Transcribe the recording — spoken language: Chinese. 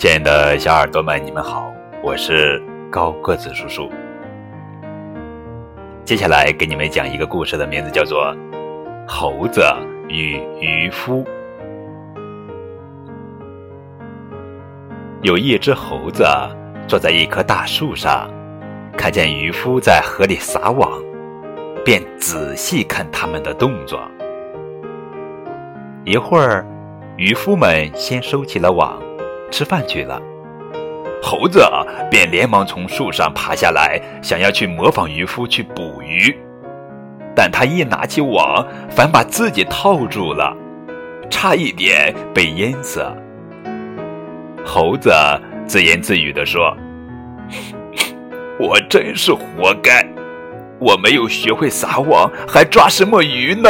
亲爱的小耳朵们，你们好，我是高个子叔叔。接下来给你们讲一个故事，的名字叫做《猴子与渔夫》。有一只猴子坐在一棵大树上，看见渔夫在河里撒网，便仔细看他们的动作。一会儿，渔夫们先收起了网。吃饭去了，猴子便连忙从树上爬下来，想要去模仿渔夫去捕鱼，但他一拿起网，反把自己套住了，差一点被淹死。猴子自言自语地说：“我真是活该，我没有学会撒网，还抓什么鱼呢？”